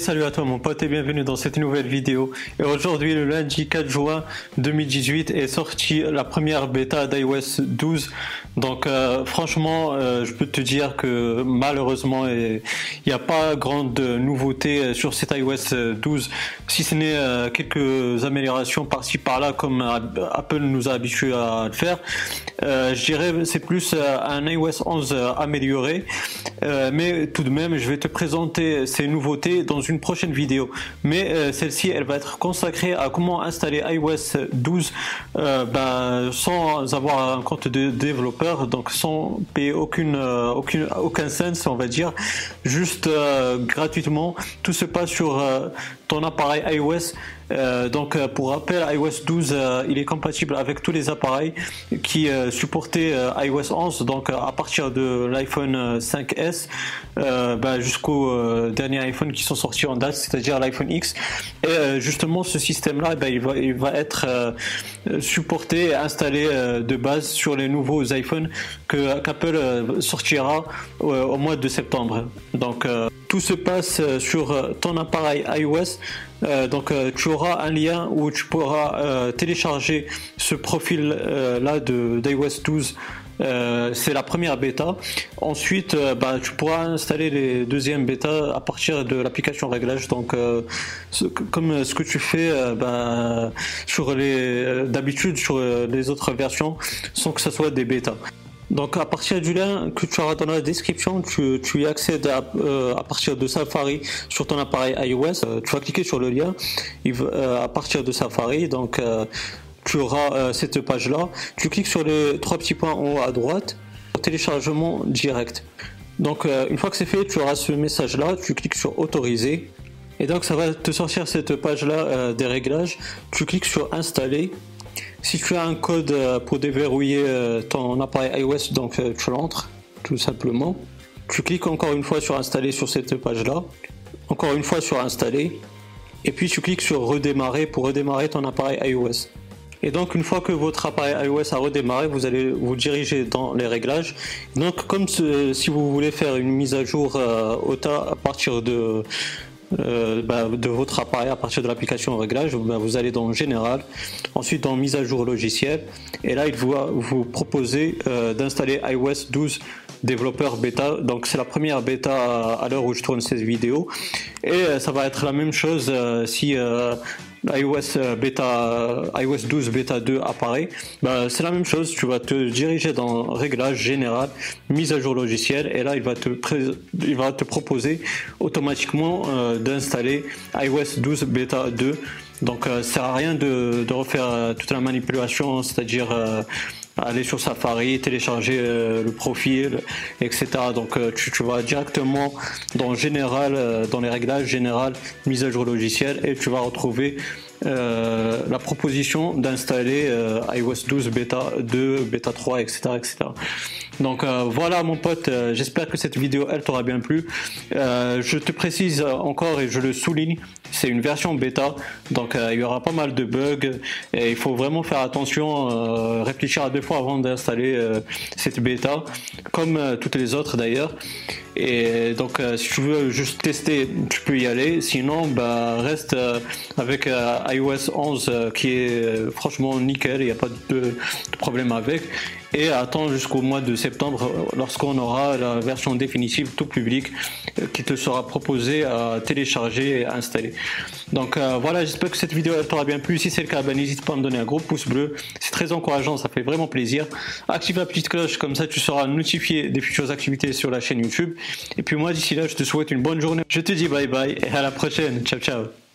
Salut à toi mon pote et bienvenue dans cette nouvelle vidéo. Et aujourd'hui le lundi 4 juin 2018 est sortie la première bêta d'iOS 12. Donc euh, franchement euh, je peux te dire que malheureusement il n'y a pas grande nouveauté sur cet iOS 12 si ce n'est euh, quelques améliorations par-ci par-là comme Apple nous a habitué à le faire. je dirais c'est plus un iOS 11 amélioré. Mais tout de même je vais te présenter ces nouveautés dans une prochaine vidéo. Mais euh, celle-ci, elle va être consacrée à comment installer iOS 12 euh, ben, sans avoir un compte de développeur, donc sans payer aucune, euh, aucune, aucun sens, on va dire, juste gratuitement. Tout se passe sur ton appareil iOS. Euh, donc euh, pour rappel, iOS 12 euh, il est compatible avec tous les appareils qui supportaient iOS 11, donc à partir de l'iPhone 5S bah, jusqu'au dernier iPhone qui sont sortis en date, c'est-à-dire l'iPhone X. Et justement ce système-là, il, va, il va être supporté et installé de base sur les nouveaux iPhones que qu'Apple sortira au mois de septembre. Donc tout se passe sur ton appareil iOS euh, donc euh, tu auras un lien où tu pourras euh, télécharger ce profil là d'iOS 12 c'est la première bêta. Ensuite, bah, tu pourras installer les deuxièmes bêta à partir de l'application réglage. Donc, comme ce que tu fais bah, d'habitude sur les autres versions, sans que ce soit des bêtas. Donc à partir du lien que tu auras dans la description, tu, y accèdes à, euh, partir de Safari sur ton appareil iOS. Euh, tu vas cliquer sur le lien euh, à partir de Safari. Donc tu auras cette page là. Tu cliques sur les trois petits points en haut à droite. Téléchargement direct. Donc une fois que c'est fait, tu auras ce message là. Tu cliques sur autoriser. Et donc ça va te sortir cette page là des réglages. Tu cliques sur installer si tu as un code euh, pour déverrouiller euh, ton appareil iOS, donc euh, tu l'entres tout simplement. Tu cliques encore une fois sur installer sur cette page là. Encore une fois sur installer. Et puis tu cliques sur redémarrer pour redémarrer ton appareil iOS. Et donc une fois que votre appareil iOS a redémarré, vous allez vous diriger dans les réglages. Donc comme si vous voulez faire une mise à jour OTA à partir de euh, bah, de votre appareil à partir de l'application réglage, bah, vous allez dans Général, ensuite dans Mise à jour logiciel, et là il va vous proposer euh, d'installer iOS 12 développeur bêta. Donc c'est la première bêta à l'heure où je tourne cette vidéo, et euh, ça va être la même chose si iOS euh, bêta iOS 12 bêta 2 apparaît, bah, c'est la même chose. Tu vas te diriger dans réglage général, mise à jour logiciel, et là il va te proposer automatiquement euh, d'installer iOS 12 bêta 2. Donc ça euh, sert à rien de refaire toute la manipulation, c'est-à-dire aller sur Safari, télécharger le profil, etc. Donc tu, tu, vas directement dans général, dans les réglages général, mise à jour logiciel et tu vas retrouver euh, la proposition d'installer euh, iOS 12 bêta 2, bêta 3, etc. etc. Donc euh, voilà mon pote, j'espère que cette vidéo elle t'aura bien plu. je te précise encore et je le souligne, c'est une version bêta, donc il y aura pas mal de bugs et il faut vraiment faire attention, réfléchir à deux fois avant d'installer cette bêta, comme toutes les autres d'ailleurs. Et donc, euh, si tu veux juste tester, tu peux y aller. Sinon, bah, reste euh, avec euh, iOS 11 qui est franchement nickel, il n'y a pas de, problème avec. Et attends jusqu'au mois de septembre lorsqu'on aura la version définitive tout public qui te sera proposée à télécharger et à installer. Donc voilà, j'espère que cette vidéo t'aura bien plu. Si c'est le cas, bah, n'hésite pas à me donner un gros pouce bleu. C'est très encourageant, ça fait vraiment plaisir. Active la petite cloche, comme ça tu seras notifié des futures activités sur la chaîne YouTube. Et puis moi d'ici là, je te souhaite une bonne journée. Je te dis bye bye et à la prochaine. Ciao ciao.